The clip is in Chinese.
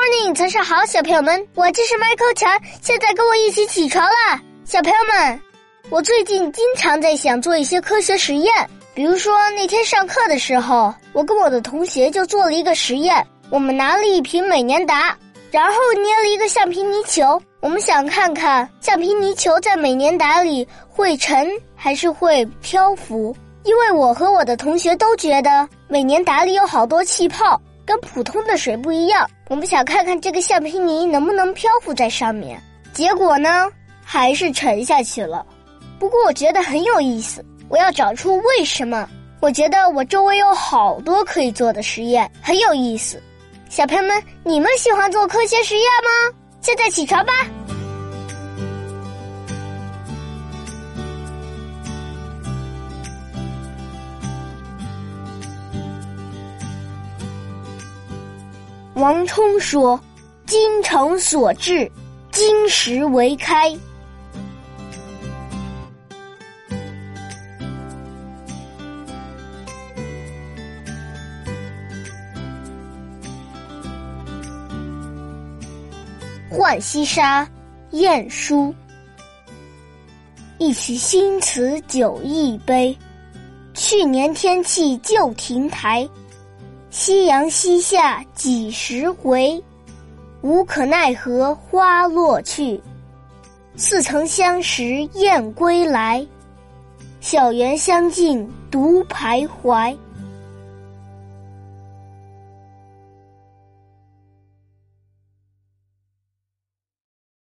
Morning 早上好，小朋友们，我就是麦克强，现在跟我一起起床啦，小朋友们，我最近经常在想做一些科学实验，比如说那天上课的时候，我跟我的同学就做了一个实验，我们拿了一瓶美年达，然后捏了一个橡皮泥球，我们想看看橡皮泥球在美年达里会沉还是会漂浮，因为我和我的同学都觉得美年达里有好多气泡。跟普通的水不一样，我们想看看这个橡皮泥能不能漂浮在上面。结果呢，还是沉下去了。不过我觉得很有意思，我要找出为什么。我觉得我周围有好多可以做的实验，很有意思。小朋友们，你们喜欢做科学实验吗？现在起床吧。王充说：“精诚所至，金石为开。浣溪沙，晏殊。一曲新词酒一杯，去年天气旧亭台。”夕阳西下几时回？无可奈何花落去。似曾相识燕归来，小园香径独徘徊。